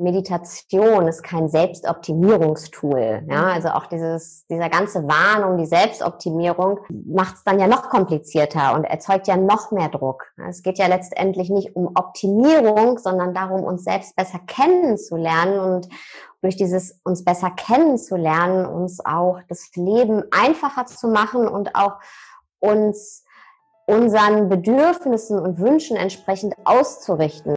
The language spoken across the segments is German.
Meditation ist kein Selbstoptimierungstool. Ja, mhm. also auch dieses, dieser ganze Wahn um die Selbstoptimierung macht es dann ja noch komplizierter und erzeugt ja noch mehr Druck. Es geht ja letztendlich nicht um Optimierung, sondern darum, uns selbst besser kennenzulernen und durch dieses uns besser kennenzulernen, uns auch das Leben einfacher zu machen und auch uns unseren Bedürfnissen und Wünschen entsprechend auszurichten.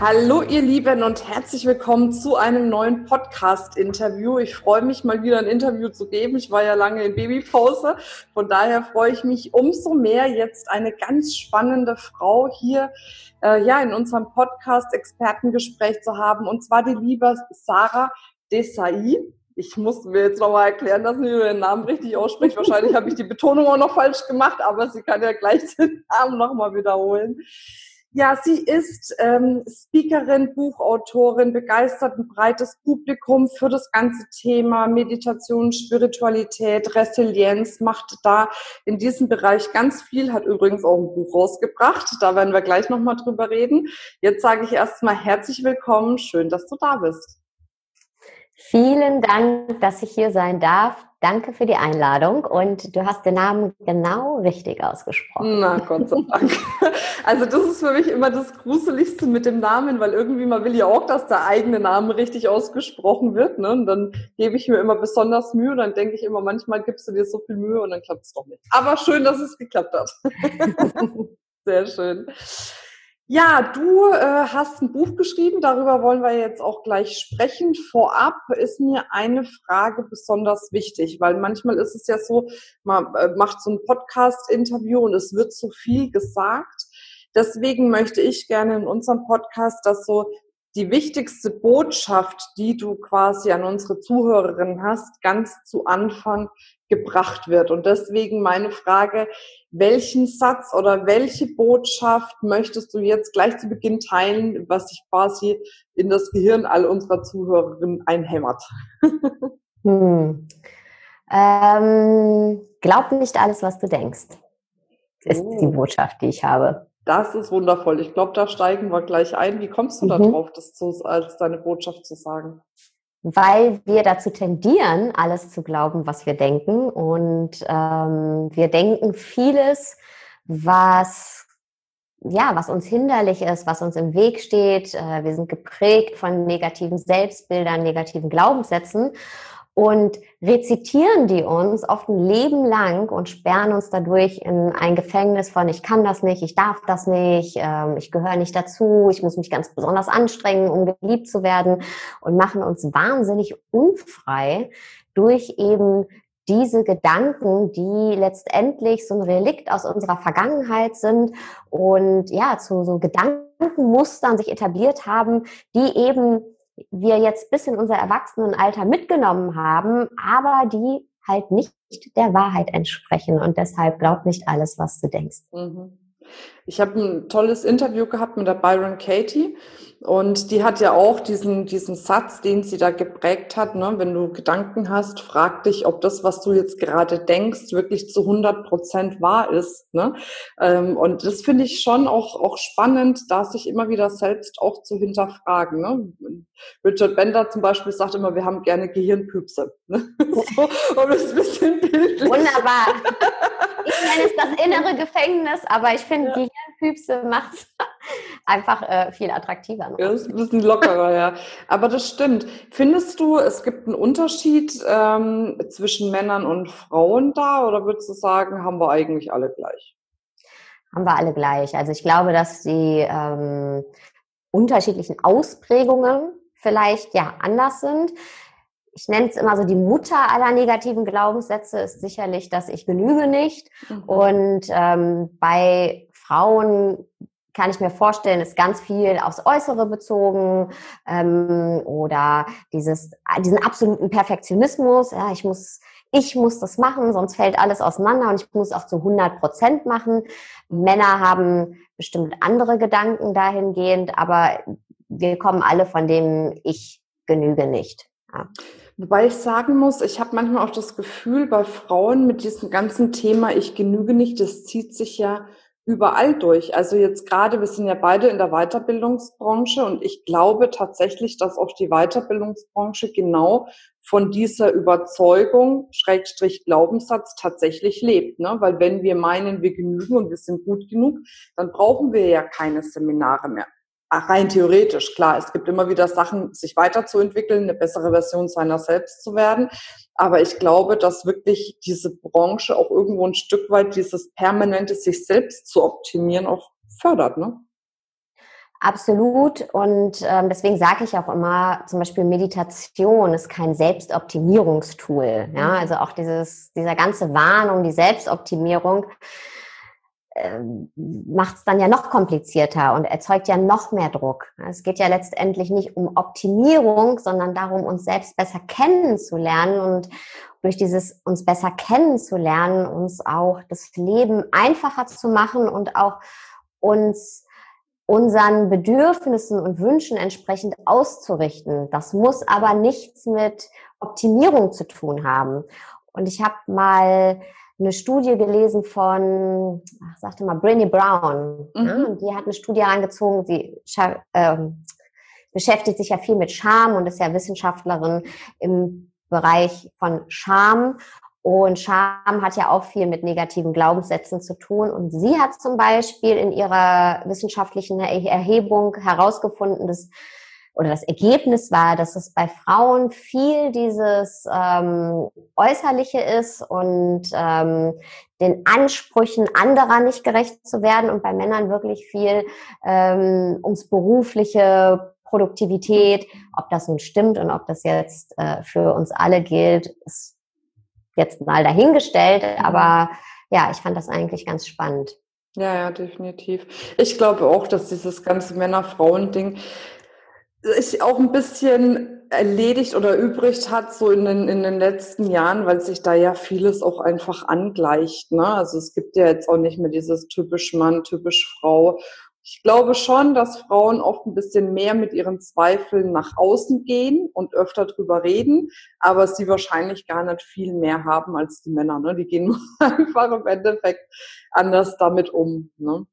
Hallo ihr Lieben und herzlich willkommen zu einem neuen Podcast-Interview. Ich freue mich mal wieder ein Interview zu geben. Ich war ja lange in Babypause. Von daher freue ich mich umso mehr, jetzt eine ganz spannende Frau hier äh, ja, in unserem Podcast-Expertengespräch zu haben. Und zwar die liebe Sarah Desai. Ich muss mir jetzt nochmal erklären, dass sie ihren Namen richtig ausspricht. Wahrscheinlich habe ich die Betonung auch noch falsch gemacht, aber sie kann ja gleich den Namen nochmal wiederholen. Ja, sie ist ähm, Speakerin, Buchautorin, begeistert ein breites Publikum für das ganze Thema Meditation, Spiritualität, Resilienz, macht da in diesem Bereich ganz viel, hat übrigens auch ein Buch rausgebracht, da werden wir gleich nochmal drüber reden. Jetzt sage ich erstmal herzlich willkommen, schön, dass du da bist. Vielen Dank, dass ich hier sein darf. Danke für die Einladung und du hast den Namen genau richtig ausgesprochen. Na, Gott sei Dank. Also das ist für mich immer das Gruseligste mit dem Namen, weil irgendwie man will ja auch, dass der eigene Name richtig ausgesprochen wird. Ne? Und dann gebe ich mir immer besonders Mühe und dann denke ich immer, manchmal gibst du dir so viel Mühe und dann klappt es doch nicht. Aber schön, dass es geklappt hat. Sehr schön. Ja, du äh, hast ein Buch geschrieben, darüber wollen wir jetzt auch gleich sprechen. Vorab ist mir eine Frage besonders wichtig, weil manchmal ist es ja so, man äh, macht so ein Podcast-Interview und es wird zu viel gesagt. Deswegen möchte ich gerne in unserem Podcast, dass so die wichtigste Botschaft, die du quasi an unsere Zuhörerinnen hast, ganz zu Anfang gebracht wird. Und deswegen meine Frage, welchen Satz oder welche Botschaft möchtest du jetzt gleich zu Beginn teilen, was sich quasi in das Gehirn all unserer Zuhörerinnen einhämmert? hm. ähm, glaub nicht alles, was du denkst, ist oh. die Botschaft, die ich habe. Das ist wundervoll. Ich glaube, da steigen wir gleich ein. Wie kommst du mhm. darauf, das zu, als deine Botschaft zu sagen? Weil wir dazu tendieren, alles zu glauben, was wir denken. Und ähm, wir denken vieles, was ja, was uns hinderlich ist, was uns im Weg steht. Äh, wir sind geprägt von negativen Selbstbildern, negativen Glaubenssätzen und rezitieren die uns oft ein Leben lang und sperren uns dadurch in ein Gefängnis von, ich kann das nicht, ich darf das nicht, ähm, ich gehöre nicht dazu, ich muss mich ganz besonders anstrengen, um geliebt zu werden und machen uns wahnsinnig unfrei durch eben diese Gedanken, die letztendlich so ein Relikt aus unserer Vergangenheit sind und ja, zu so Gedankenmustern sich etabliert haben, die eben wir jetzt bis in unser Erwachsenenalter mitgenommen haben, aber die halt nicht der Wahrheit entsprechen. Und deshalb glaub nicht alles, was du denkst. Mhm. Ich habe ein tolles Interview gehabt mit der Byron Katie und die hat ja auch diesen, diesen Satz, den sie da geprägt hat, ne? wenn du Gedanken hast, frag dich, ob das, was du jetzt gerade denkst, wirklich zu 100 Prozent wahr ist. Ne? Ähm, und das finde ich schon auch, auch spannend, da sich immer wieder selbst auch zu hinterfragen. Ne? Richard Bender zum Beispiel sagt immer, wir haben gerne Gehirnpüpse. Ne? so, um es ein bisschen bildlich. Wunderbar. Ich nenne es das innere Gefängnis, aber ich finde, ja. Gehirnpüpse macht es einfach äh, viel attraktiver. Ja, ist ein bisschen lockerer, ja. Aber das stimmt. Findest du, es gibt einen Unterschied ähm, zwischen Männern und Frauen da oder würdest du sagen, haben wir eigentlich alle gleich? Haben wir alle gleich. Also ich glaube, dass die ähm, unterschiedlichen Ausprägungen vielleicht ja anders sind ich nenne es immer so, die Mutter aller negativen Glaubenssätze ist sicherlich, dass ich genüge nicht. Mhm. Und ähm, bei Frauen kann ich mir vorstellen, ist ganz viel aufs Äußere bezogen ähm, oder dieses, diesen absoluten Perfektionismus. Ja, ich muss ich muss das machen, sonst fällt alles auseinander und ich muss auch zu 100 Prozent machen. Männer haben bestimmt andere Gedanken dahingehend, aber wir kommen alle von dem Ich genüge nicht. Ja. Wobei ich sagen muss, ich habe manchmal auch das Gefühl, bei Frauen mit diesem ganzen Thema Ich genüge nicht, das zieht sich ja überall durch. Also jetzt gerade, wir sind ja beide in der Weiterbildungsbranche und ich glaube tatsächlich, dass auch die Weiterbildungsbranche genau von dieser Überzeugung, Schrägstrich Glaubenssatz tatsächlich lebt. Ne? Weil wenn wir meinen, wir genügen und wir sind gut genug, dann brauchen wir ja keine Seminare mehr rein theoretisch, klar, es gibt immer wieder Sachen, sich weiterzuentwickeln, eine bessere Version seiner selbst zu werden. Aber ich glaube, dass wirklich diese Branche auch irgendwo ein Stück weit dieses permanente sich selbst zu optimieren auch fördert, ne? Absolut. Und ähm, deswegen sage ich auch immer, zum Beispiel Meditation ist kein Selbstoptimierungstool. Ja, mhm. also auch dieses, dieser ganze Wahn um die Selbstoptimierung ähm, macht es dann ja noch komplizierter und erzeugt ja noch mehr Druck. Es geht ja letztendlich nicht um Optimierung, sondern darum, uns selbst besser kennenzulernen und durch dieses uns besser kennenzulernen, uns auch das Leben einfacher zu machen und auch uns unseren Bedürfnissen und Wünschen entsprechend auszurichten. Das muss aber nichts mit Optimierung zu tun haben. Und ich habe mal eine Studie gelesen von, ach, sagte mal, Brinny Brown. Mhm. Ja, und die hat eine Studie angezogen, sie ähm, beschäftigt sich ja viel mit Scham und ist ja Wissenschaftlerin im Bereich von Scham. Und Scham hat ja auch viel mit negativen Glaubenssätzen zu tun. Und sie hat zum Beispiel in ihrer wissenschaftlichen Erhebung herausgefunden, dass oder das Ergebnis war, dass es bei Frauen viel dieses ähm, Äußerliche ist und ähm, den Ansprüchen anderer nicht gerecht zu werden und bei Männern wirklich viel ähm, ums berufliche Produktivität, ob das nun stimmt und ob das jetzt äh, für uns alle gilt, ist jetzt mal dahingestellt, aber ja, ich fand das eigentlich ganz spannend. Ja, ja, definitiv. Ich glaube auch, dass dieses ganze Männer-Frauen-Ding sich auch ein bisschen erledigt oder übrig hat, so in den, in den letzten Jahren, weil sich da ja vieles auch einfach angleicht. Ne? Also es gibt ja jetzt auch nicht mehr dieses typisch Mann, typisch Frau. Ich glaube schon, dass Frauen oft ein bisschen mehr mit ihren Zweifeln nach außen gehen und öfter drüber reden, aber sie wahrscheinlich gar nicht viel mehr haben als die Männer. Ne? Die gehen einfach im Endeffekt anders damit um. Ne?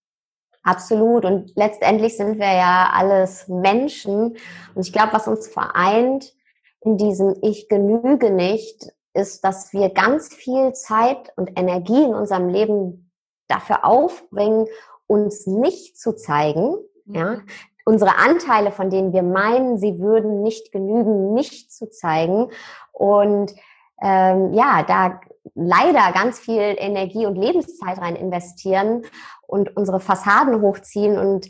Absolut. Und letztendlich sind wir ja alles Menschen. Und ich glaube, was uns vereint in diesem Ich genüge nicht, ist, dass wir ganz viel Zeit und Energie in unserem Leben dafür aufbringen, uns nicht zu zeigen, mhm. ja, unsere Anteile, von denen wir meinen, sie würden nicht genügen, nicht zu zeigen. Und ähm, ja, da leider ganz viel Energie und Lebenszeit rein investieren und unsere Fassaden hochziehen. Und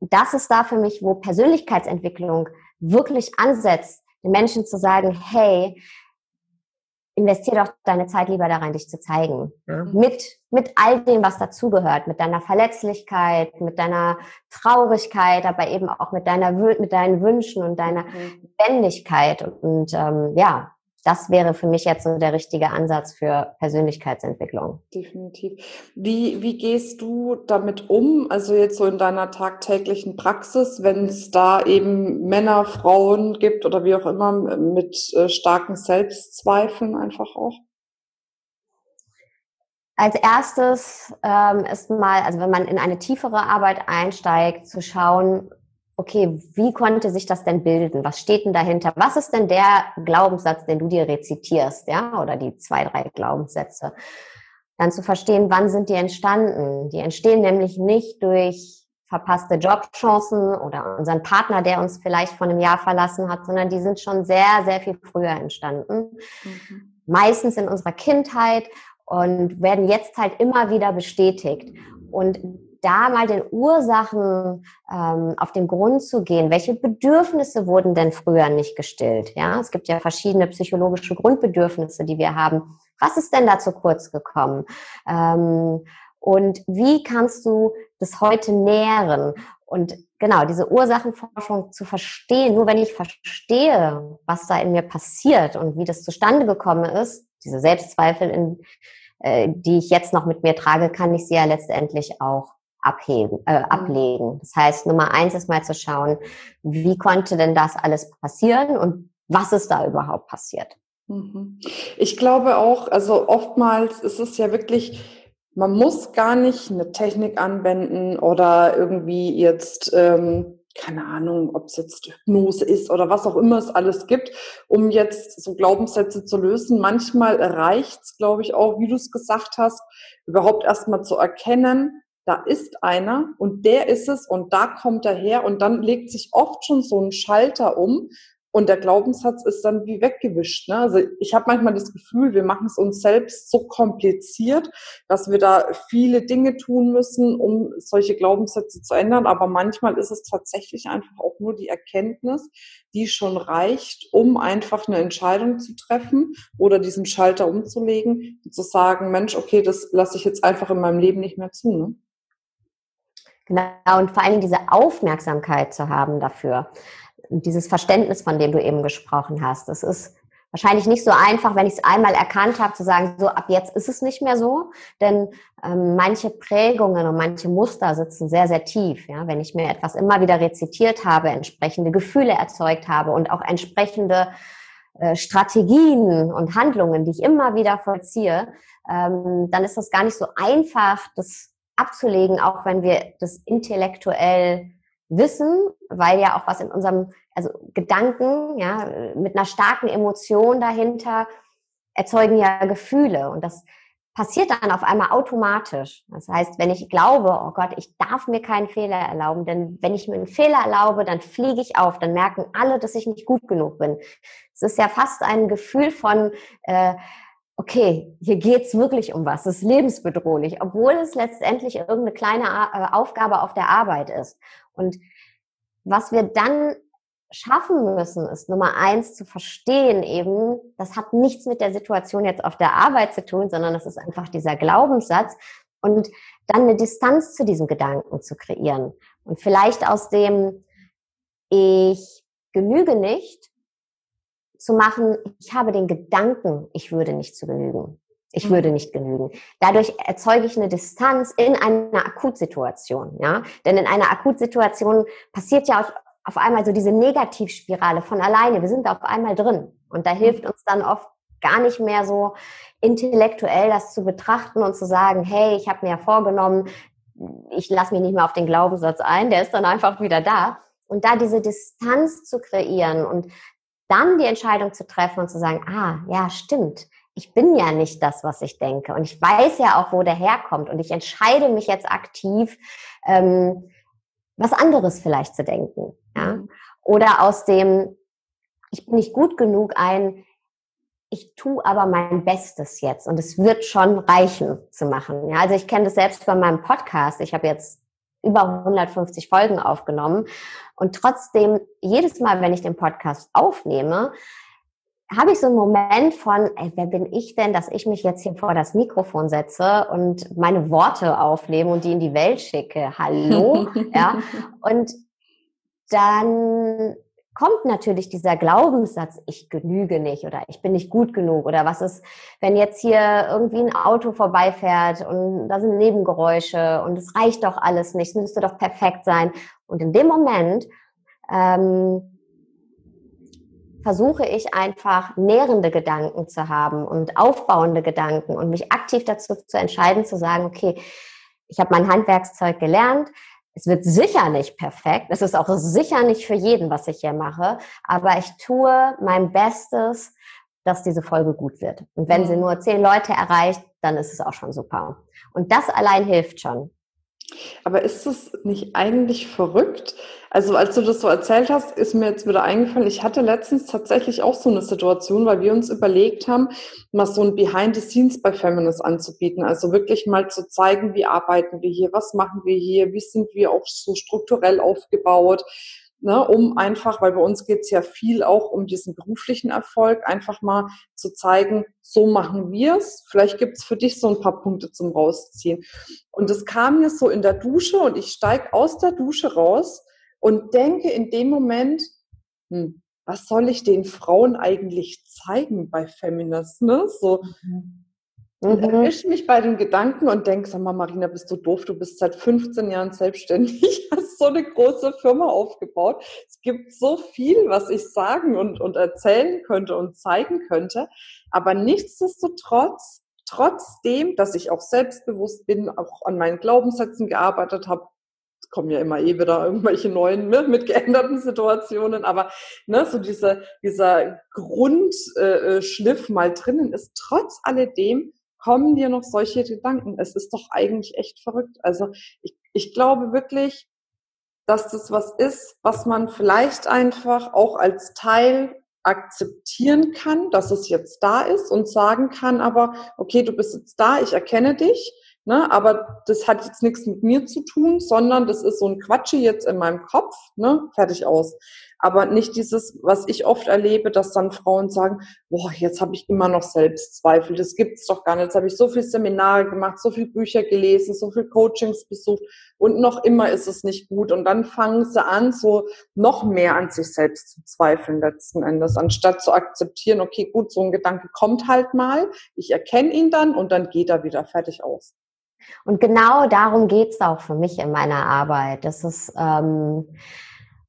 das ist da für mich, wo Persönlichkeitsentwicklung wirklich ansetzt, den Menschen zu sagen, hey, investier doch deine Zeit lieber da rein, dich zu zeigen. Ja? Mit, mit all dem, was dazugehört, mit deiner Verletzlichkeit, mit deiner Traurigkeit, aber eben auch mit deiner, mit deinen Wünschen und deiner mhm. Lebendigkeit. Und, und ähm, ja, das wäre für mich jetzt so der richtige Ansatz für Persönlichkeitsentwicklung. Definitiv. Wie, wie gehst du damit um, also jetzt so in deiner tagtäglichen Praxis, wenn es da eben Männer, Frauen gibt oder wie auch immer mit äh, starken Selbstzweifeln einfach auch? Als erstes ähm, ist mal, also wenn man in eine tiefere Arbeit einsteigt, zu schauen, okay, wie konnte sich das denn bilden? Was steht denn dahinter? Was ist denn der Glaubenssatz, den du dir rezitierst, ja? Oder die zwei, drei Glaubenssätze? Dann zu verstehen, wann sind die entstanden? Die entstehen nämlich nicht durch verpasste Jobchancen oder unseren Partner, der uns vielleicht vor einem Jahr verlassen hat, sondern die sind schon sehr, sehr viel früher entstanden. Mhm. Meistens in unserer Kindheit und werden jetzt halt immer wieder bestätigt. Und da mal den Ursachen ähm, auf den Grund zu gehen. Welche Bedürfnisse wurden denn früher nicht gestillt? Ja, es gibt ja verschiedene psychologische Grundbedürfnisse, die wir haben. Was ist denn da zu kurz gekommen? Ähm, und wie kannst du das heute nähren? Und genau, diese Ursachenforschung zu verstehen, nur wenn ich verstehe, was da in mir passiert und wie das zustande gekommen ist, diese Selbstzweifel, in, äh, die ich jetzt noch mit mir trage, kann ich sie ja letztendlich auch abheben, äh, mhm. ablegen. Das heißt, Nummer eins ist mal zu schauen, wie konnte denn das alles passieren und was ist da überhaupt passiert? Mhm. Ich glaube auch, also oftmals ist es ja wirklich, man muss gar nicht eine Technik anwenden oder irgendwie jetzt, ähm, keine Ahnung, ob es jetzt Hypnose ist oder was auch immer es alles gibt, um jetzt so Glaubenssätze zu lösen. Manchmal reicht es, glaube ich, auch, wie du es gesagt hast, überhaupt erstmal zu erkennen, da ist einer und der ist es und da kommt er her und dann legt sich oft schon so ein Schalter um und der Glaubenssatz ist dann wie weggewischt. Ne? Also ich habe manchmal das Gefühl, wir machen es uns selbst so kompliziert, dass wir da viele Dinge tun müssen, um solche Glaubenssätze zu ändern. Aber manchmal ist es tatsächlich einfach auch nur die Erkenntnis, die schon reicht, um einfach eine Entscheidung zu treffen oder diesen Schalter umzulegen und zu sagen, Mensch, okay, das lasse ich jetzt einfach in meinem Leben nicht mehr zu. Ne? Genau, und vor allem diese Aufmerksamkeit zu haben dafür, dieses Verständnis, von dem du eben gesprochen hast. Das ist wahrscheinlich nicht so einfach, wenn ich es einmal erkannt habe, zu sagen, so ab jetzt ist es nicht mehr so, denn ähm, manche Prägungen und manche Muster sitzen sehr, sehr tief. Ja? Wenn ich mir etwas immer wieder rezitiert habe, entsprechende Gefühle erzeugt habe und auch entsprechende äh, Strategien und Handlungen, die ich immer wieder vollziehe, ähm, dann ist das gar nicht so einfach, das abzulegen, auch wenn wir das intellektuell wissen, weil ja auch was in unserem, also Gedanken, ja, mit einer starken Emotion dahinter erzeugen ja Gefühle und das passiert dann auf einmal automatisch. Das heißt, wenn ich glaube, oh Gott, ich darf mir keinen Fehler erlauben, denn wenn ich mir einen Fehler erlaube, dann fliege ich auf, dann merken alle, dass ich nicht gut genug bin. Es ist ja fast ein Gefühl von, äh, okay, hier geht's wirklich um was, es ist lebensbedrohlich, obwohl es letztendlich irgendeine kleine äh, Aufgabe auf der Arbeit ist. Und was wir dann schaffen müssen, ist Nummer eins zu verstehen eben, das hat nichts mit der Situation jetzt auf der Arbeit zu tun, sondern das ist einfach dieser Glaubenssatz und dann eine Distanz zu diesem Gedanken zu kreieren. Und vielleicht aus dem ich genüge nicht zu machen, ich habe den Gedanken, ich würde nicht zu genügen. Ich würde mhm. nicht genügen. Dadurch erzeuge ich eine Distanz in einer Akutsituation, ja. Denn in einer Akutsituation passiert ja auf, auf einmal so diese Negativspirale von alleine. Wir sind da auf einmal drin. Und da mhm. hilft uns dann oft gar nicht mehr so intellektuell das zu betrachten und zu sagen, hey, ich habe mir ja vorgenommen, ich lasse mich nicht mehr auf den Glaubenssatz ein, der ist dann einfach wieder da. Und da diese Distanz zu kreieren und dann die Entscheidung zu treffen und zu sagen, ah, ja, stimmt. Ich bin ja nicht das, was ich denke. Und ich weiß ja auch, wo der herkommt. Und ich entscheide mich jetzt aktiv, ähm, was anderes vielleicht zu denken. Ja? Oder aus dem, ich bin nicht gut genug ein, ich tue aber mein Bestes jetzt und es wird schon reichen zu machen. Ja, also ich kenne das selbst bei meinem Podcast. Ich habe jetzt über 150 Folgen aufgenommen. Und trotzdem, jedes Mal, wenn ich den Podcast aufnehme, habe ich so einen Moment von, ey, wer bin ich denn, dass ich mich jetzt hier vor das Mikrofon setze und meine Worte aufnehme und die in die Welt schicke. Hallo? ja. Und dann kommt natürlich dieser Glaubenssatz, ich genüge nicht oder ich bin nicht gut genug oder was ist, wenn jetzt hier irgendwie ein Auto vorbeifährt und da sind Nebengeräusche und es reicht doch alles nicht, es müsste doch perfekt sein. Und in dem Moment ähm, versuche ich einfach nährende Gedanken zu haben und aufbauende Gedanken und mich aktiv dazu zu entscheiden, zu sagen, okay, ich habe mein Handwerkszeug gelernt, es wird sicher nicht perfekt. Es ist auch sicher nicht für jeden, was ich hier mache. Aber ich tue mein Bestes, dass diese Folge gut wird. Und wenn sie mhm. nur zehn Leute erreicht, dann ist es auch schon super. Und das allein hilft schon. Aber ist es nicht eigentlich verrückt? Also als du das so erzählt hast, ist mir jetzt wieder eingefallen, ich hatte letztens tatsächlich auch so eine Situation, weil wir uns überlegt haben, mal so ein Behind the Scenes bei Feminist anzubieten. Also wirklich mal zu zeigen, wie arbeiten wir hier, was machen wir hier, wie sind wir auch so strukturell aufgebaut ne, um einfach, weil bei uns geht es ja viel auch um diesen beruflichen Erfolg, einfach mal zu zeigen, so machen wir es. Vielleicht gibt es für dich so ein paar Punkte zum Rausziehen. Und das kam mir so in der Dusche und ich steige aus der Dusche raus und denke in dem Moment, hm, was soll ich den Frauen eigentlich zeigen bei Feminist, ne? So, mhm. Und mhm. erwische mich bei den Gedanken und denke, sag mal, Marina, bist du doof? Du bist seit 15 Jahren selbstständig, hast so eine große Firma aufgebaut. Es gibt so viel, was ich sagen und, und erzählen könnte und zeigen könnte. Aber nichtsdestotrotz, trotzdem, dass ich auch selbstbewusst bin, auch an meinen Glaubenssätzen gearbeitet habe, kommen ja immer eh wieder irgendwelche neuen ne, mit geänderten Situationen, aber ne, so diese, dieser Grundschliff äh, äh mal drinnen ist, trotz alledem kommen dir noch solche Gedanken? Es ist doch eigentlich echt verrückt. Also ich, ich glaube wirklich, dass das was ist, was man vielleicht einfach auch als Teil akzeptieren kann, dass es jetzt da ist und sagen kann, aber okay, du bist jetzt da, ich erkenne dich Ne? Aber das hat jetzt nichts mit mir zu tun, sondern das ist so ein Quatschi jetzt in meinem Kopf, ne? fertig aus. Aber nicht dieses, was ich oft erlebe, dass dann Frauen sagen, boah, jetzt habe ich immer noch Selbstzweifel, das gibt's doch gar nicht. Jetzt habe ich so viele Seminare gemacht, so viele Bücher gelesen, so viele Coachings besucht und noch immer ist es nicht gut. Und dann fangen sie an, so noch mehr an sich selbst zu zweifeln letzten Endes, anstatt zu akzeptieren, okay, gut, so ein Gedanke kommt halt mal, ich erkenne ihn dann und dann geht er wieder fertig aus. Und genau darum geht's auch für mich in meiner Arbeit. Das ist, ähm,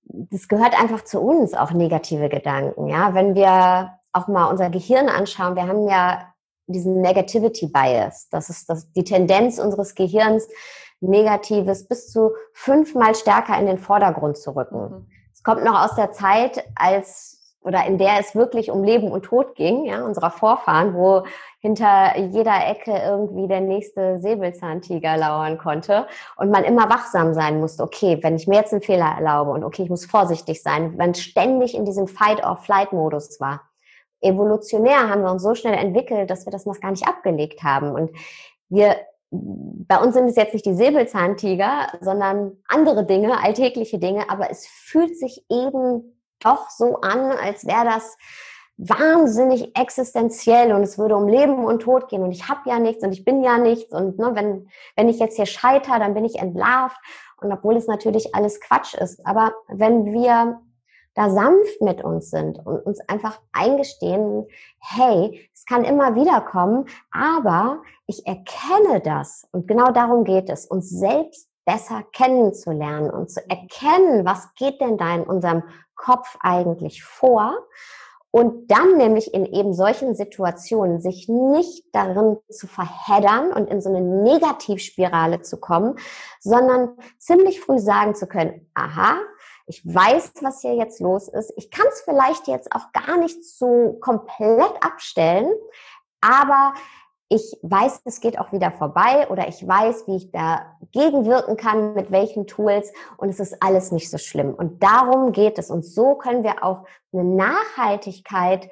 das gehört einfach zu uns, auch negative Gedanken. Ja, wenn wir auch mal unser Gehirn anschauen, wir haben ja diesen Negativity Bias. Das ist das, die Tendenz unseres Gehirns, Negatives bis zu fünfmal stärker in den Vordergrund zu rücken. Mhm. Es kommt noch aus der Zeit, als oder in der es wirklich um Leben und Tod ging, ja, unserer Vorfahren, wo hinter jeder Ecke irgendwie der nächste Säbelzahntiger lauern konnte und man immer wachsam sein musste. Okay, wenn ich mir jetzt einen Fehler erlaube und okay, ich muss vorsichtig sein, wenn ständig in diesem Fight-or-Flight-Modus war. Evolutionär haben wir uns so schnell entwickelt, dass wir das noch gar nicht abgelegt haben und wir bei uns sind es jetzt nicht die Säbelzahntiger, sondern andere Dinge, alltägliche Dinge, aber es fühlt sich eben doch so an, als wäre das wahnsinnig existenziell und es würde um Leben und Tod gehen und ich habe ja nichts und ich bin ja nichts und ne, wenn, wenn ich jetzt hier scheiter, dann bin ich entlarvt und obwohl es natürlich alles Quatsch ist. Aber wenn wir da sanft mit uns sind und uns einfach eingestehen, hey, es kann immer wieder kommen, aber ich erkenne das und genau darum geht es, uns selbst besser kennenzulernen und zu erkennen, was geht denn da in unserem Kopf eigentlich vor? Und dann nämlich in eben solchen Situationen sich nicht darin zu verheddern und in so eine Negativspirale zu kommen, sondern ziemlich früh sagen zu können, aha, ich weiß, was hier jetzt los ist. Ich kann es vielleicht jetzt auch gar nicht so komplett abstellen, aber ich weiß, es geht auch wieder vorbei oder ich weiß, wie ich dagegen wirken kann, mit welchen Tools und es ist alles nicht so schlimm. Und darum geht es. Und so können wir auch eine Nachhaltigkeit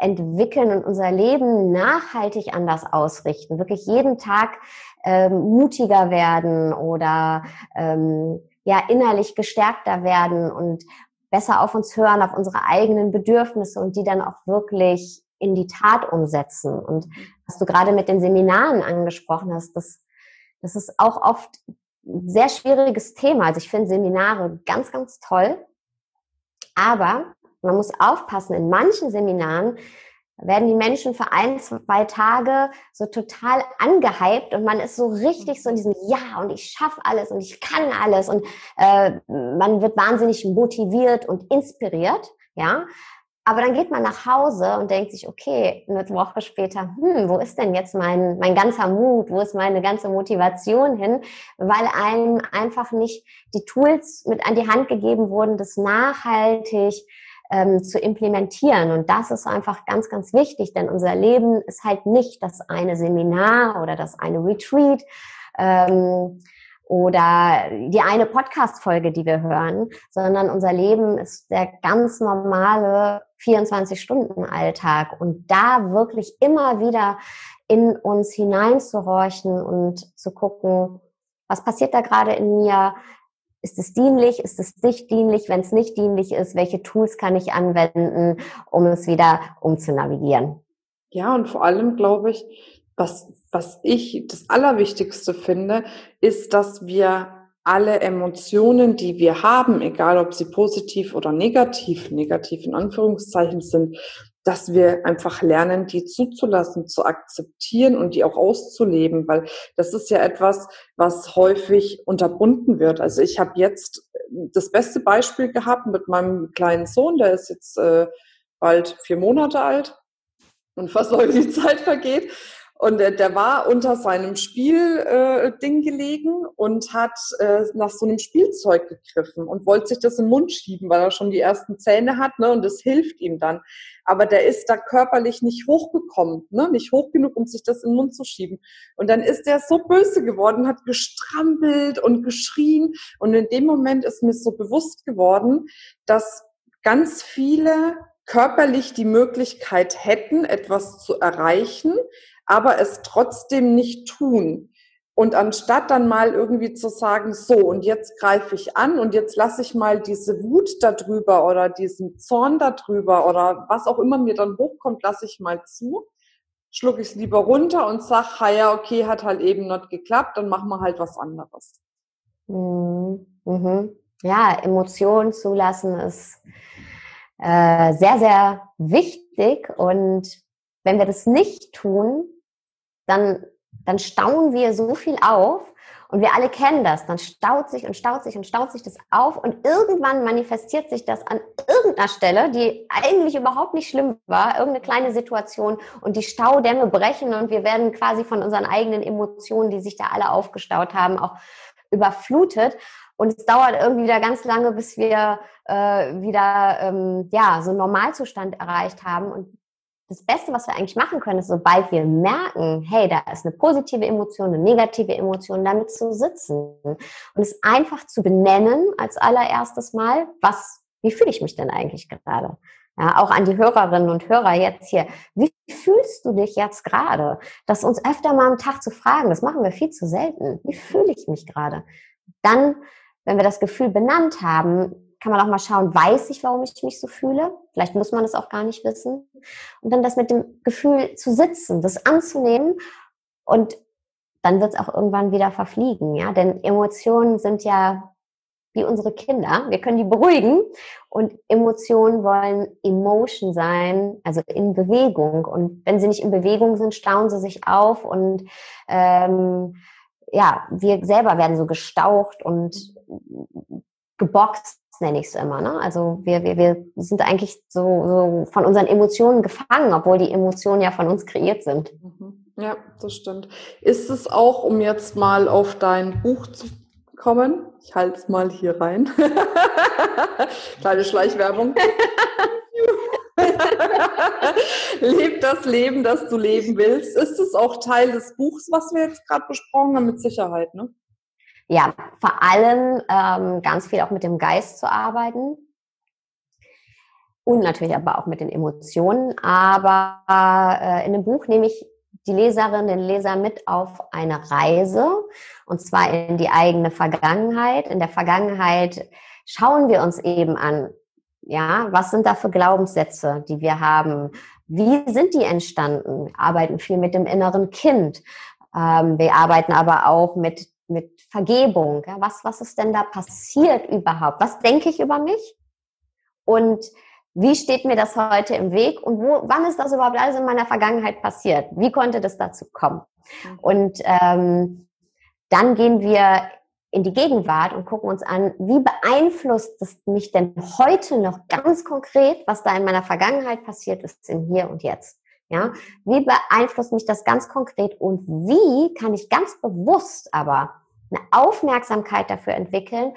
entwickeln und unser Leben nachhaltig anders ausrichten. Wirklich jeden Tag ähm, mutiger werden oder ähm, ja innerlich gestärkter werden und besser auf uns hören, auf unsere eigenen Bedürfnisse und die dann auch wirklich in die Tat umsetzen. Und was du gerade mit den Seminaren angesprochen hast, das, das ist auch oft ein sehr schwieriges Thema. Also ich finde Seminare ganz, ganz toll. Aber man muss aufpassen, in manchen Seminaren werden die Menschen für ein, zwei Tage so total angehypt und man ist so richtig so in diesem Ja und ich schaffe alles und ich kann alles und äh, man wird wahnsinnig motiviert und inspiriert, ja. Aber dann geht man nach Hause und denkt sich, okay, eine Woche später, hm, wo ist denn jetzt mein, mein ganzer Mut, wo ist meine ganze Motivation hin? Weil einem einfach nicht die Tools mit an die Hand gegeben wurden, das nachhaltig ähm, zu implementieren. Und das ist einfach ganz, ganz wichtig, denn unser Leben ist halt nicht das eine Seminar oder das eine Retreat. Ähm, oder die eine Podcast-Folge, die wir hören, sondern unser Leben ist der ganz normale 24-Stunden-Alltag und da wirklich immer wieder in uns hineinzuhorchen und zu gucken, was passiert da gerade in mir? Ist es dienlich? Ist es nicht dienlich? Wenn es nicht dienlich ist, welche Tools kann ich anwenden, um es wieder umzunavigieren? Ja, und vor allem glaube ich, was, was ich das Allerwichtigste finde, ist, dass wir alle Emotionen, die wir haben, egal ob sie positiv oder negativ, negativ in Anführungszeichen sind, dass wir einfach lernen, die zuzulassen, zu akzeptieren und die auch auszuleben, weil das ist ja etwas, was häufig unterbunden wird. Also ich habe jetzt das beste Beispiel gehabt mit meinem kleinen Sohn, der ist jetzt äh, bald vier Monate alt und fast heute die Zeit vergeht. Und der, der war unter seinem Spielding äh, gelegen und hat äh, nach so einem Spielzeug gegriffen und wollte sich das in den Mund schieben, weil er schon die ersten Zähne hat, ne? Und das hilft ihm dann. Aber der ist da körperlich nicht hochgekommen, ne? Nicht hoch genug, um sich das in den Mund zu schieben. Und dann ist der so böse geworden, hat gestrampelt und geschrien. Und in dem Moment ist mir so bewusst geworden, dass ganz viele körperlich die Möglichkeit hätten, etwas zu erreichen, aber es trotzdem nicht tun. Und anstatt dann mal irgendwie zu sagen, so, und jetzt greife ich an und jetzt lasse ich mal diese Wut darüber oder diesen Zorn darüber oder was auch immer mir dann hochkommt, lasse ich mal zu, schlucke ich es lieber runter und sage, ha ja, okay, hat halt eben nicht geklappt, dann machen wir halt was anderes. Mhm. mhm. Ja, Emotionen zulassen ist äh, sehr, sehr wichtig und wenn wir das nicht tun, dann, dann stauen wir so viel auf und wir alle kennen das. Dann staut sich und staut sich und staut sich das auf und irgendwann manifestiert sich das an irgendeiner Stelle, die eigentlich überhaupt nicht schlimm war, irgendeine kleine Situation und die Staudämme brechen und wir werden quasi von unseren eigenen Emotionen, die sich da alle aufgestaut haben, auch überflutet. Und es dauert irgendwie wieder ganz lange, bis wir äh, wieder ähm, ja so einen Normalzustand erreicht haben. Und das Beste, was wir eigentlich machen können, ist, sobald wir merken, hey, da ist eine positive Emotion, eine negative Emotion, damit zu sitzen und es einfach zu benennen als allererstes Mal, was, wie fühle ich mich denn eigentlich gerade? Ja, auch an die Hörerinnen und Hörer jetzt hier. Wie fühlst du dich jetzt gerade? Das uns öfter mal am Tag zu fragen, das machen wir viel zu selten. Wie fühle ich mich gerade? Dann, wenn wir das Gefühl benannt haben, kann man auch mal schauen, weiß ich, warum ich mich so fühle? Vielleicht muss man es auch gar nicht wissen. Und dann das mit dem Gefühl zu sitzen, das anzunehmen und dann wird es auch irgendwann wieder verfliegen, ja? Denn Emotionen sind ja wie unsere Kinder. Wir können die beruhigen und Emotionen wollen Emotion sein, also in Bewegung. Und wenn sie nicht in Bewegung sind, stauen sie sich auf und ähm, ja, wir selber werden so gestaucht und geboxt nenne ich es immer. Ne? Also wir, wir, wir sind eigentlich so, so von unseren Emotionen gefangen, obwohl die Emotionen ja von uns kreiert sind. Mhm. Ja, das stimmt. Ist es auch, um jetzt mal auf dein Buch zu kommen, ich halte es mal hier rein. Kleine Schleichwerbung. Leb das Leben, das du leben willst. Ist es auch Teil des Buchs, was wir jetzt gerade besprochen haben? Mit Sicherheit, ne? Ja, vor allem ähm, ganz viel auch mit dem Geist zu arbeiten und natürlich aber auch mit den Emotionen. Aber äh, in dem Buch nehme ich die Leserin, den Leser mit auf eine Reise und zwar in die eigene Vergangenheit. In der Vergangenheit schauen wir uns eben an, ja, was sind da für Glaubenssätze, die wir haben? Wie sind die entstanden? Arbeiten viel mit dem inneren Kind. Ähm, wir arbeiten aber auch mit mit Vergebung. Ja, was, was ist denn da passiert überhaupt? Was denke ich über mich? Und wie steht mir das heute im Weg? Und wo, wann ist das überhaupt alles in meiner Vergangenheit passiert? Wie konnte das dazu kommen? Mhm. Und ähm, dann gehen wir in die Gegenwart und gucken uns an, wie beeinflusst es mich denn heute noch ganz konkret, was da in meiner Vergangenheit passiert ist, im Hier und Jetzt. Ja, wie beeinflusst mich das ganz konkret und wie kann ich ganz bewusst aber eine Aufmerksamkeit dafür entwickeln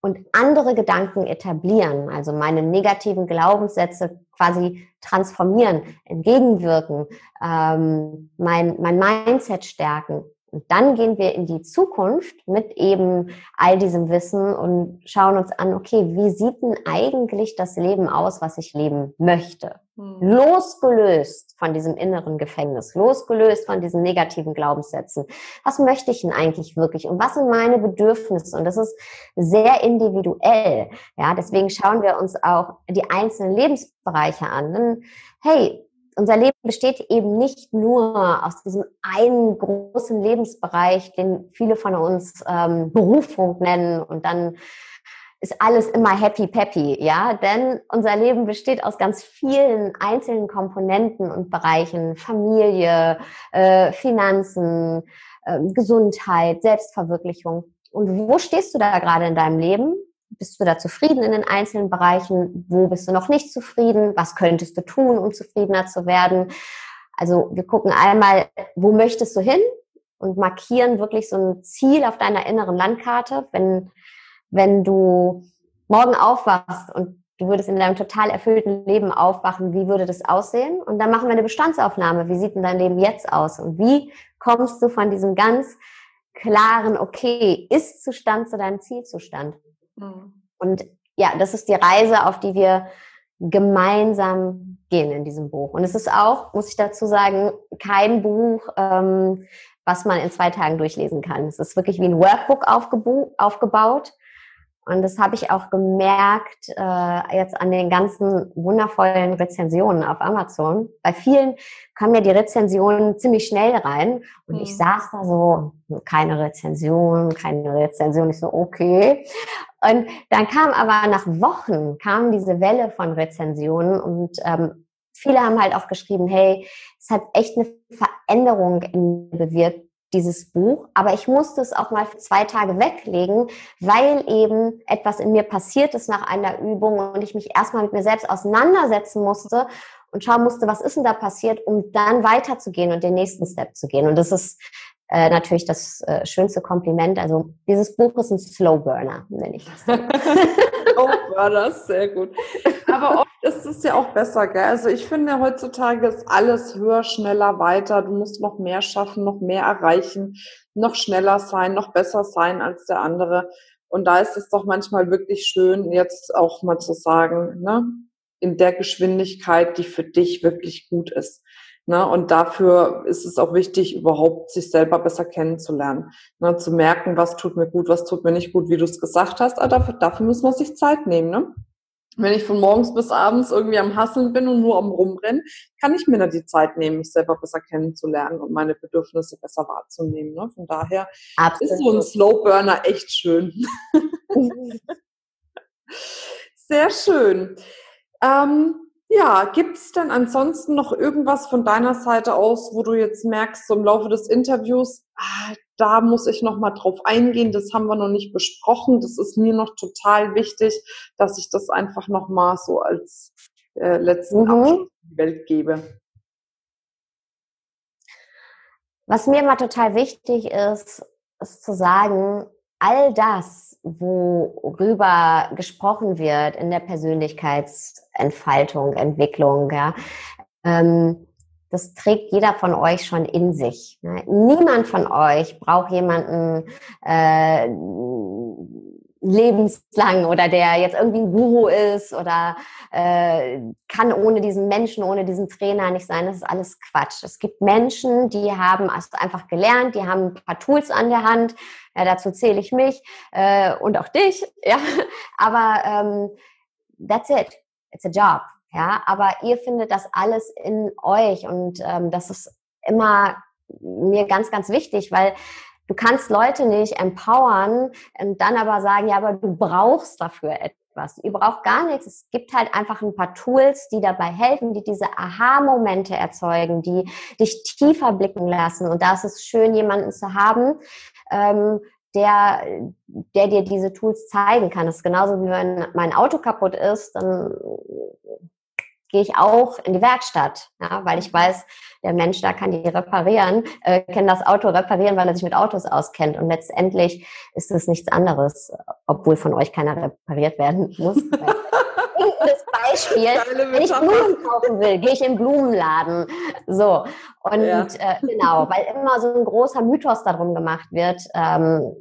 und andere Gedanken etablieren, also meine negativen Glaubenssätze quasi transformieren, entgegenwirken, ähm, mein, mein Mindset stärken. Und dann gehen wir in die Zukunft mit eben all diesem Wissen und schauen uns an, okay, wie sieht denn eigentlich das Leben aus, was ich leben möchte? Hm. Losgelöst von diesem inneren Gefängnis, losgelöst von diesen negativen Glaubenssätzen. Was möchte ich denn eigentlich wirklich? Und was sind meine Bedürfnisse? Und das ist sehr individuell. Ja, deswegen schauen wir uns auch die einzelnen Lebensbereiche an. Denn, hey, unser Leben besteht eben nicht nur aus diesem einen großen Lebensbereich, den viele von uns ähm, Berufung nennen und dann ist alles immer happy peppy, ja, denn unser Leben besteht aus ganz vielen einzelnen Komponenten und Bereichen, Familie, äh, Finanzen, äh, Gesundheit, Selbstverwirklichung. Und wo stehst du da gerade in deinem Leben? Bist du da zufrieden in den einzelnen Bereichen? Wo bist du noch nicht zufrieden? Was könntest du tun, um zufriedener zu werden? Also wir gucken einmal, wo möchtest du hin? Und markieren wirklich so ein Ziel auf deiner inneren Landkarte. Wenn, wenn du morgen aufwachst und du würdest in deinem total erfüllten Leben aufwachen, wie würde das aussehen? Und dann machen wir eine Bestandsaufnahme. Wie sieht denn dein Leben jetzt aus? Und wie kommst du von diesem ganz klaren, okay, Ist-Zustand zu deinem Zielzustand? Mhm. Und ja, das ist die Reise, auf die wir gemeinsam gehen in diesem Buch. Und es ist auch, muss ich dazu sagen, kein Buch, ähm, was man in zwei Tagen durchlesen kann. Es ist wirklich wie ein Workbook aufgebaut. Und das habe ich auch gemerkt äh, jetzt an den ganzen wundervollen Rezensionen auf Amazon. Bei vielen kamen ja die Rezensionen ziemlich schnell rein und mhm. ich saß da so, keine Rezension, keine Rezension. Ich so, okay. Und dann kam aber nach Wochen, kam diese Welle von Rezensionen und ähm, viele haben halt auch geschrieben, hey, es hat echt eine Veränderung in bewirkt, dieses Buch, aber ich musste es auch mal für zwei Tage weglegen, weil eben etwas in mir passiert ist nach einer Übung und ich mich erstmal mit mir selbst auseinandersetzen musste und schauen musste, was ist denn da passiert, um dann weiterzugehen und den nächsten Step zu gehen. Und das ist äh, natürlich das äh, schönste Kompliment. Also dieses Buch ist ein Slow Burner, nenne ich das. Slow Burner, sehr gut. Aber oft ist es ja auch besser, gell? Also ich finde heutzutage ist alles höher, schneller, weiter. Du musst noch mehr schaffen, noch mehr erreichen, noch schneller sein, noch besser sein als der andere. Und da ist es doch manchmal wirklich schön, jetzt auch mal zu sagen, ne, in der Geschwindigkeit, die für dich wirklich gut ist. Ne? Und dafür ist es auch wichtig, überhaupt sich selber besser kennenzulernen. Ne? Zu merken, was tut mir gut, was tut mir nicht gut, wie du es gesagt hast. Aber dafür, dafür muss man sich Zeit nehmen. Ne? Wenn ich von morgens bis abends irgendwie am Hasseln bin und nur am Rumrennen, kann ich mir da die Zeit nehmen, mich selber besser kennenzulernen und meine Bedürfnisse besser wahrzunehmen. Ne? Von daher Absolut. ist so ein Slowburner echt schön. Sehr schön. Ähm, ja, gibt es denn ansonsten noch irgendwas von deiner Seite aus, wo du jetzt merkst, so im Laufe des Interviews, ah, da muss ich noch mal drauf eingehen, das haben wir noch nicht besprochen, das ist mir noch total wichtig, dass ich das einfach noch mal so als äh, letzten mhm. Abschluss in die Welt gebe. Was mir immer total wichtig ist, ist zu sagen, all das, worüber gesprochen wird in der Persönlichkeitsentfaltung, Entwicklung, ja, ähm, das trägt jeder von euch schon in sich. Ne? Niemand von euch braucht jemanden äh, lebenslang oder der jetzt irgendwie ein Guru ist oder äh, kann ohne diesen Menschen, ohne diesen Trainer nicht sein. Das ist alles Quatsch. Es gibt Menschen, die haben also einfach gelernt, die haben ein paar Tools an der Hand. Ja, dazu zähle ich mich äh, und auch dich. Ja, aber ähm, that's it. It's a job. Ja, aber ihr findet das alles in euch und ähm, das ist immer mir ganz, ganz wichtig, weil du kannst Leute nicht empowern und dann aber sagen, ja, aber du brauchst dafür etwas. Ihr braucht gar nichts. Es gibt halt einfach ein paar Tools, die dabei helfen, die diese Aha-Momente erzeugen, die dich tiefer blicken lassen. Und da ist es schön, jemanden zu haben, ähm, der, der dir diese Tools zeigen kann. Das ist genauso wie wenn mein Auto kaputt ist, dann gehe ich auch in die Werkstatt, ja, weil ich weiß, der Mensch da kann die reparieren, äh, kann das Auto reparieren, weil er sich mit Autos auskennt. Und letztendlich ist es nichts anderes, obwohl von euch keiner repariert werden muss. das Beispiel, wenn ich Blumen kaufen will, gehe ich im Blumenladen. So. Und ja. äh, genau, weil immer so ein großer Mythos darum gemacht wird, ähm,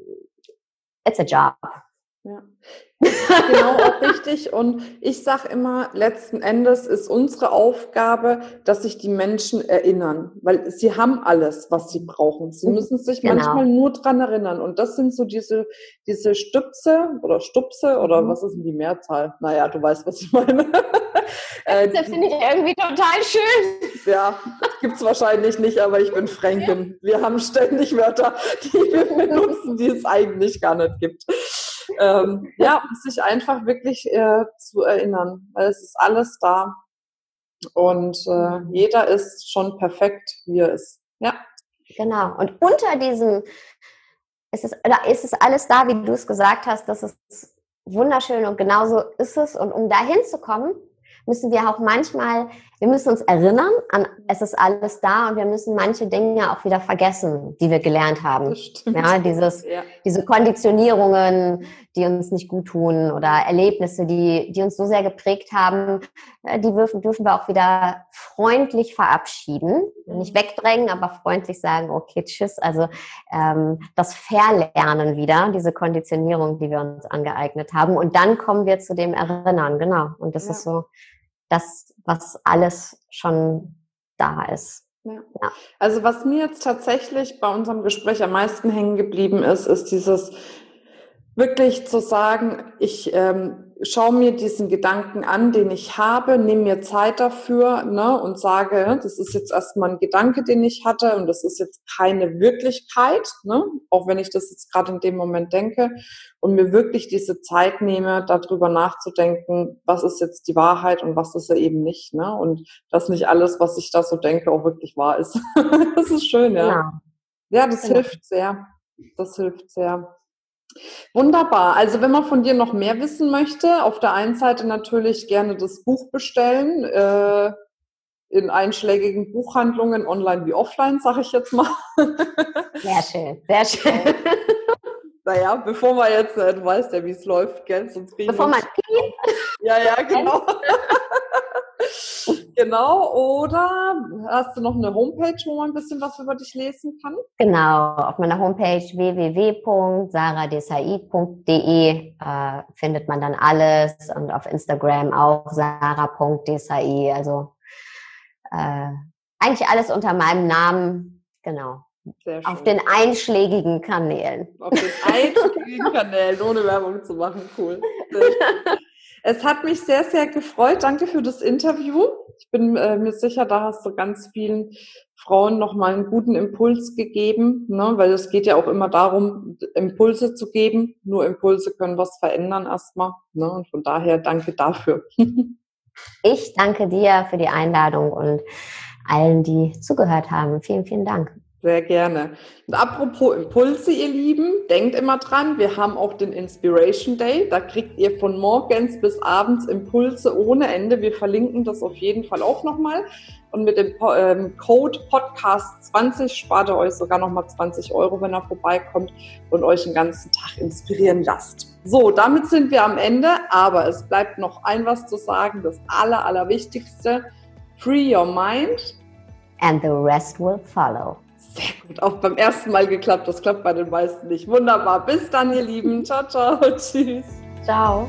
it's a job. Ja. genau auch richtig. Und ich sage immer, letzten Endes ist unsere Aufgabe, dass sich die Menschen erinnern, weil sie haben alles, was sie brauchen. Sie müssen sich genau. manchmal nur dran erinnern. Und das sind so diese, diese Stüpse oder Stupse oder mhm. was ist denn die Mehrzahl? Naja, du weißt, was ich meine. Äh, das finde ich irgendwie total schön. Ja, gibt es wahrscheinlich nicht, aber ich bin Fränkin. Wir haben ständig Wörter, die wir benutzen, die es eigentlich gar nicht gibt. Ähm, ja, um sich einfach wirklich äh, zu erinnern, weil es ist alles da und äh, jeder ist schon perfekt, wie er ist. Ja. Genau. Und unter diesem ist es, da ist es alles da, wie du es gesagt hast, das ist wunderschön und genauso ist es. Und um da hinzukommen, müssen wir auch manchmal, wir müssen uns erinnern an, es ist alles da und wir müssen manche Dinge auch wieder vergessen, die wir gelernt haben. Ja, dieses, ja. diese Konditionierungen, die uns nicht gut tun oder Erlebnisse, die, die uns so sehr geprägt haben, äh, die dürfen, dürfen wir auch wieder freundlich verabschieden. Nicht mhm. wegdrängen, aber freundlich sagen, okay, tschüss. Also ähm, das Verlernen wieder, diese Konditionierung, die wir uns angeeignet haben. Und dann kommen wir zu dem Erinnern, genau. Und das ja. ist so das, was alles schon da ist. Ja. Ja. Also was mir jetzt tatsächlich bei unserem Gespräch am meisten hängen geblieben ist, ist dieses wirklich zu sagen, ich ähm, schaue mir diesen Gedanken an, den ich habe, nehme mir Zeit dafür ne, und sage, das ist jetzt erstmal ein Gedanke, den ich hatte und das ist jetzt keine Wirklichkeit, ne, auch wenn ich das jetzt gerade in dem Moment denke und mir wirklich diese Zeit nehme, darüber nachzudenken, was ist jetzt die Wahrheit und was ist er eben nicht. Ne, und dass nicht alles, was ich da so denke, auch wirklich wahr ist. das ist schön, ja. Genau. Ja, das genau. hilft sehr. Das hilft sehr. Wunderbar. Also wenn man von dir noch mehr wissen möchte, auf der einen Seite natürlich gerne das Buch bestellen. Äh, in einschlägigen Buchhandlungen, online wie offline, sage ich jetzt mal. Sehr schön, sehr schön. Naja, bevor man jetzt, äh, du weißt ja, wie es läuft, gell? Sonst bevor man Ja, ja, genau. genau. Oder hast du noch eine Homepage, wo man ein bisschen was über dich lesen kann? Genau. Auf meiner Homepage www.saradesai.de äh, findet man dann alles und auf Instagram auch sarah.desai. Also äh, eigentlich alles unter meinem Namen. Genau. Auf den einschlägigen Kanälen. Auf den einschlägigen Kanälen, ohne Werbung zu machen. Cool. Es hat mich sehr, sehr gefreut. Danke für das Interview. Ich bin äh, mir sicher, da hast du ganz vielen Frauen nochmal einen guten Impuls gegeben, ne? weil es geht ja auch immer darum, Impulse zu geben. Nur Impulse können was verändern erstmal. Ne? Und von daher danke dafür. ich danke dir für die Einladung und allen, die zugehört haben. Vielen, vielen Dank. Sehr gerne. Und apropos Impulse, ihr Lieben, denkt immer dran, wir haben auch den Inspiration Day. Da kriegt ihr von morgens bis abends Impulse ohne Ende. Wir verlinken das auf jeden Fall auch nochmal. Und mit dem ähm, Code Podcast 20 spart ihr euch sogar nochmal 20 Euro, wenn er vorbeikommt und euch den ganzen Tag inspirieren lasst. So, damit sind wir am Ende, aber es bleibt noch ein was zu sagen, das Aller, Allerwichtigste. Free your mind. And the rest will follow. Sehr gut, auch beim ersten Mal geklappt. Das klappt bei den meisten nicht. Wunderbar. Bis dann, ihr Lieben. Ciao, ciao. Tschüss. Ciao.